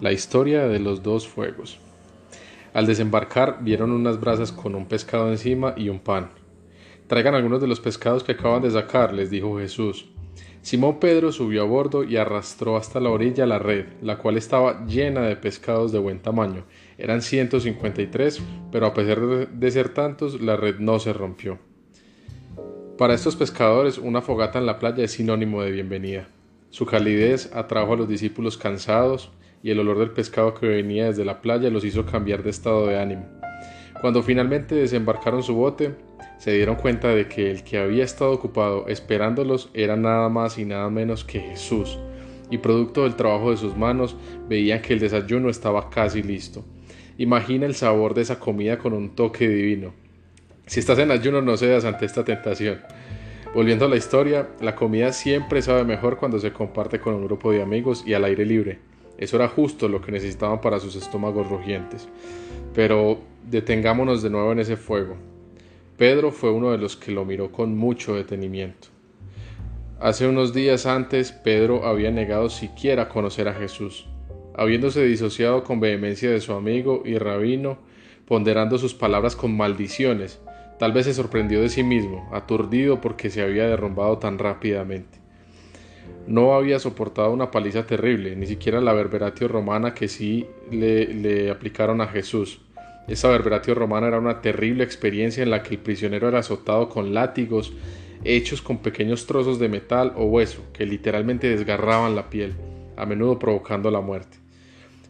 La historia de los dos fuegos. Al desembarcar vieron unas brasas con un pescado encima y un pan. Traigan algunos de los pescados que acaban de sacar, les dijo Jesús. Simón Pedro subió a bordo y arrastró hasta la orilla la red, la cual estaba llena de pescados de buen tamaño. Eran 153, pero a pesar de ser tantos, la red no se rompió. Para estos pescadores, una fogata en la playa es sinónimo de bienvenida. Su calidez atrajo a los discípulos cansados, y el olor del pescado que venía desde la playa los hizo cambiar de estado de ánimo. Cuando finalmente desembarcaron su bote, se dieron cuenta de que el que había estado ocupado esperándolos era nada más y nada menos que Jesús, y producto del trabajo de sus manos veían que el desayuno estaba casi listo. Imagina el sabor de esa comida con un toque divino. Si estás en ayuno no cedas ante esta tentación. Volviendo a la historia, la comida siempre sabe mejor cuando se comparte con un grupo de amigos y al aire libre. Eso era justo lo que necesitaban para sus estómagos rugientes. Pero detengámonos de nuevo en ese fuego. Pedro fue uno de los que lo miró con mucho detenimiento. Hace unos días antes, Pedro había negado siquiera conocer a Jesús, habiéndose disociado con vehemencia de su amigo y rabino, ponderando sus palabras con maldiciones, tal vez se sorprendió de sí mismo, aturdido porque se había derrumbado tan rápidamente. No había soportado una paliza terrible, ni siquiera la verberatio romana que sí le, aplicaron a Jesús. Esa verberatio romana era una terrible experiencia en la que el prisionero era azotado con látigos hechos con pequeños trozos de metal o hueso que literalmente desgarraban la piel, a menudo provocando la muerte.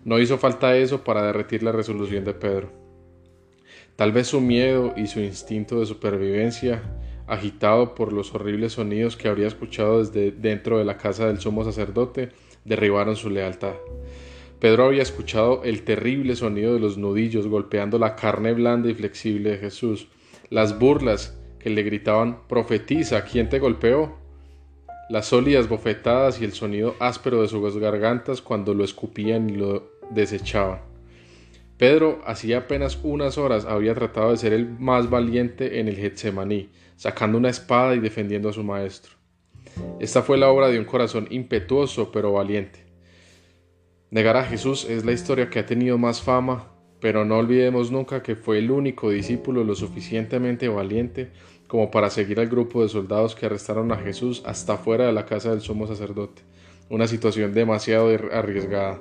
No hizo falta eso para derretir la resolución de Pedro. Tal vez su miedo y su instinto de supervivencia agitado por los horribles sonidos que habría escuchado desde dentro de la casa del sumo sacerdote, derribaron su lealtad. Pedro había escuchado el terrible sonido de los nudillos golpeando la carne blanda y flexible de Jesús, las burlas que le gritaban Profetiza, ¿quién te golpeó? Las sólidas bofetadas y el sonido áspero de sus gargantas cuando lo escupían y lo desechaban. Pedro hacía apenas unas horas había tratado de ser el más valiente en el Getsemaní, sacando una espada y defendiendo a su maestro. Esta fue la obra de un corazón impetuoso pero valiente. Negar a Jesús es la historia que ha tenido más fama, pero no olvidemos nunca que fue el único discípulo lo suficientemente valiente como para seguir al grupo de soldados que arrestaron a Jesús hasta fuera de la casa del sumo sacerdote, una situación demasiado arriesgada.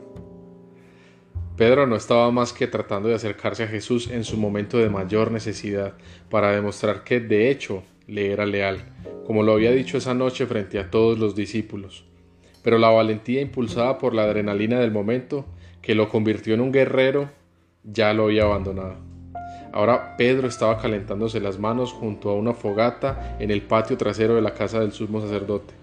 Pedro no estaba más que tratando de acercarse a Jesús en su momento de mayor necesidad, para demostrar que de hecho le era leal, como lo había dicho esa noche frente a todos los discípulos. Pero la valentía impulsada por la adrenalina del momento, que lo convirtió en un guerrero, ya lo había abandonado. Ahora Pedro estaba calentándose las manos junto a una fogata en el patio trasero de la casa del sumo sacerdote.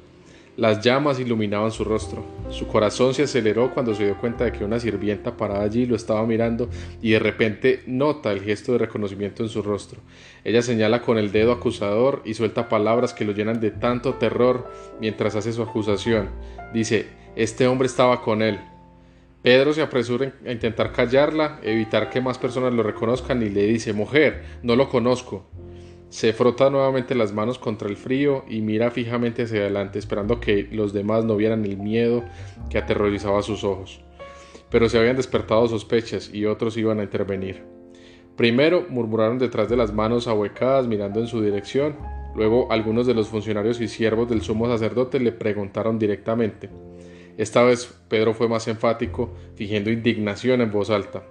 Las llamas iluminaban su rostro. Su corazón se aceleró cuando se dio cuenta de que una sirvienta parada allí lo estaba mirando y de repente nota el gesto de reconocimiento en su rostro. Ella señala con el dedo acusador y suelta palabras que lo llenan de tanto terror mientras hace su acusación. Dice, este hombre estaba con él. Pedro se apresura a intentar callarla, evitar que más personas lo reconozcan y le dice, mujer, no lo conozco. Se frota nuevamente las manos contra el frío y mira fijamente hacia adelante, esperando que los demás no vieran el miedo que aterrorizaba sus ojos. Pero se habían despertado sospechas y otros iban a intervenir. Primero murmuraron detrás de las manos ahuecadas mirando en su dirección. Luego algunos de los funcionarios y siervos del sumo sacerdote le preguntaron directamente. Esta vez Pedro fue más enfático, fingiendo indignación en voz alta.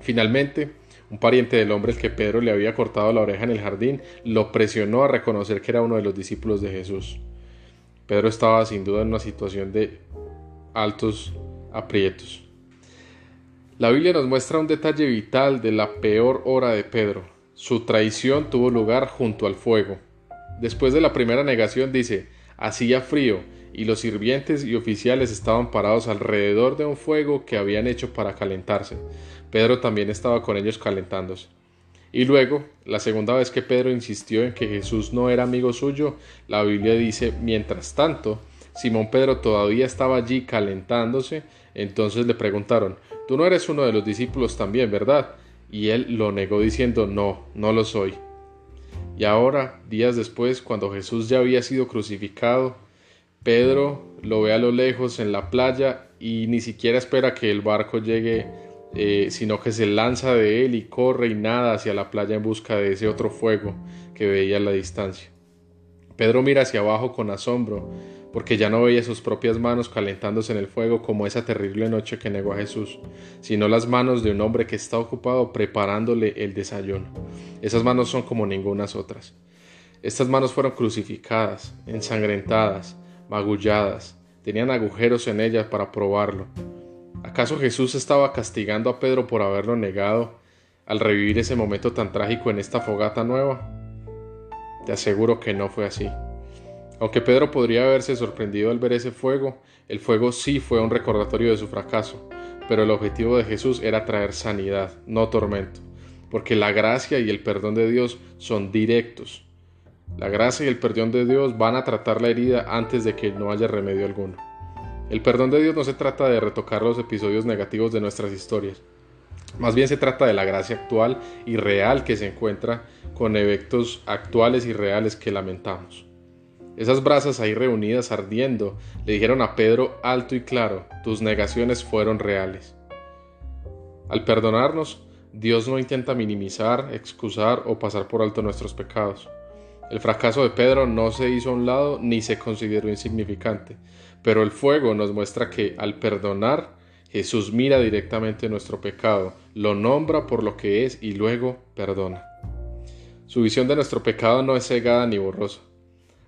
Finalmente, un pariente del hombre al que Pedro le había cortado la oreja en el jardín lo presionó a reconocer que era uno de los discípulos de Jesús. Pedro estaba sin duda en una situación de altos aprietos. La Biblia nos muestra un detalle vital de la peor hora de Pedro. Su traición tuvo lugar junto al fuego. Después de la primera negación dice, hacía frío y los sirvientes y oficiales estaban parados alrededor de un fuego que habían hecho para calentarse. Pedro también estaba con ellos calentándose. Y luego, la segunda vez que Pedro insistió en que Jesús no era amigo suyo, la Biblia dice, mientras tanto, Simón Pedro todavía estaba allí calentándose, entonces le preguntaron, Tú no eres uno de los discípulos también, ¿verdad? Y él lo negó diciendo, No, no lo soy. Y ahora, días después, cuando Jesús ya había sido crucificado, Pedro lo ve a lo lejos en la playa y ni siquiera espera que el barco llegue, eh, sino que se lanza de él y corre y nada hacia la playa en busca de ese otro fuego que veía a la distancia. Pedro mira hacia abajo con asombro, porque ya no veía sus propias manos calentándose en el fuego como esa terrible noche que negó a Jesús, sino las manos de un hombre que está ocupado preparándole el desayuno. Esas manos son como ningunas otras. Estas manos fueron crucificadas, ensangrentadas, magulladas, tenían agujeros en ellas para probarlo. ¿Acaso Jesús estaba castigando a Pedro por haberlo negado al revivir ese momento tan trágico en esta fogata nueva? Te aseguro que no fue así. Aunque Pedro podría haberse sorprendido al ver ese fuego, el fuego sí fue un recordatorio de su fracaso, pero el objetivo de Jesús era traer sanidad, no tormento, porque la gracia y el perdón de Dios son directos. La gracia y el perdón de Dios van a tratar la herida antes de que no haya remedio alguno. El perdón de Dios no se trata de retocar los episodios negativos de nuestras historias, más bien se trata de la gracia actual y real que se encuentra con eventos actuales y reales que lamentamos. Esas brasas ahí reunidas ardiendo le dijeron a Pedro alto y claro, tus negaciones fueron reales. Al perdonarnos, Dios no intenta minimizar, excusar o pasar por alto nuestros pecados. El fracaso de Pedro no se hizo a un lado ni se consideró insignificante, pero el fuego nos muestra que al perdonar Jesús mira directamente nuestro pecado, lo nombra por lo que es y luego perdona. Su visión de nuestro pecado no es cegada ni borrosa.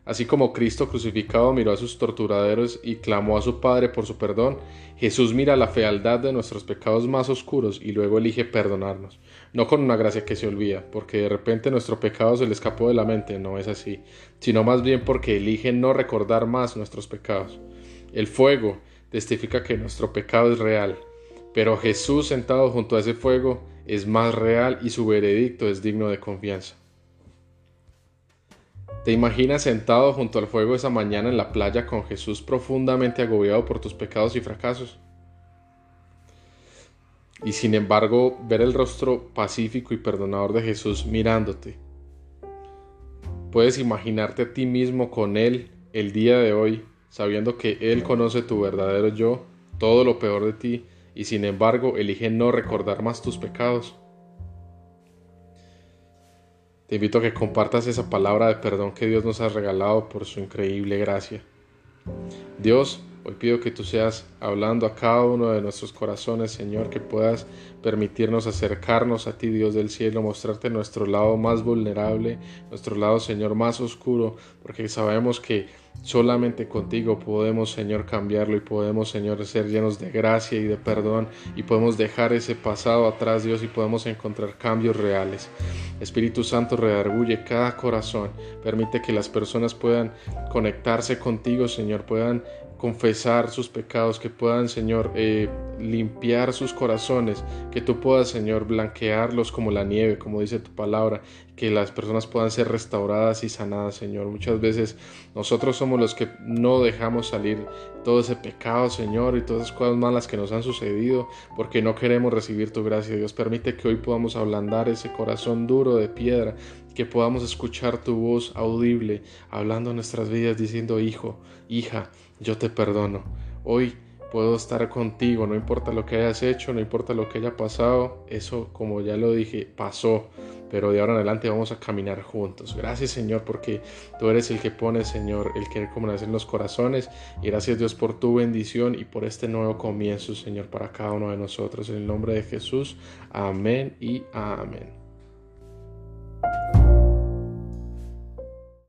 Así como Cristo crucificado miró a sus torturadores y clamó a su Padre por su perdón, Jesús mira la fealdad de nuestros pecados más oscuros y luego elige perdonarnos. No con una gracia que se olvida, porque de repente nuestro pecado se le escapó de la mente, no es así, sino más bien porque elige no recordar más nuestros pecados. El fuego testifica que nuestro pecado es real, pero Jesús sentado junto a ese fuego es más real y su veredicto es digno de confianza. ¿Te imaginas sentado junto al fuego esa mañana en la playa con Jesús profundamente agobiado por tus pecados y fracasos? Y sin embargo ver el rostro pacífico y perdonador de Jesús mirándote. Puedes imaginarte a ti mismo con Él el día de hoy sabiendo que Él conoce tu verdadero yo, todo lo peor de ti, y sin embargo elige no recordar más tus pecados. Te invito a que compartas esa palabra de perdón que Dios nos ha regalado por su increíble gracia. Dios, hoy pido que tú seas hablando a cada uno de nuestros corazones, Señor, que puedas permitirnos acercarnos a ti, Dios del cielo, mostrarte nuestro lado más vulnerable, nuestro lado, Señor, más oscuro, porque sabemos que Solamente contigo podemos, Señor, cambiarlo y podemos, Señor, ser llenos de gracia y de perdón y podemos dejar ese pasado atrás, Dios, y podemos encontrar cambios reales. Espíritu Santo, redarguye cada corazón. Permite que las personas puedan conectarse contigo, Señor, puedan confesar sus pecados, que puedan, Señor, eh, limpiar sus corazones, que tú puedas, Señor, blanquearlos como la nieve, como dice tu palabra, que las personas puedan ser restauradas y sanadas, Señor. Muchas veces nosotros somos los que no dejamos salir todo ese pecado, Señor, y todas esas cosas malas que nos han sucedido, porque no queremos recibir tu gracia. Dios permite que hoy podamos ablandar ese corazón duro de piedra, que podamos escuchar tu voz audible, hablando nuestras vidas, diciendo, hijo, hija, yo te perdono. Hoy puedo estar contigo, no importa lo que hayas hecho, no importa lo que haya pasado, eso como ya lo dije, pasó, pero de ahora en adelante vamos a caminar juntos. Gracias Señor porque tú eres el que pone Señor el querer como en los corazones y gracias Dios por tu bendición y por este nuevo comienzo Señor para cada uno de nosotros. En el nombre de Jesús, amén y amén.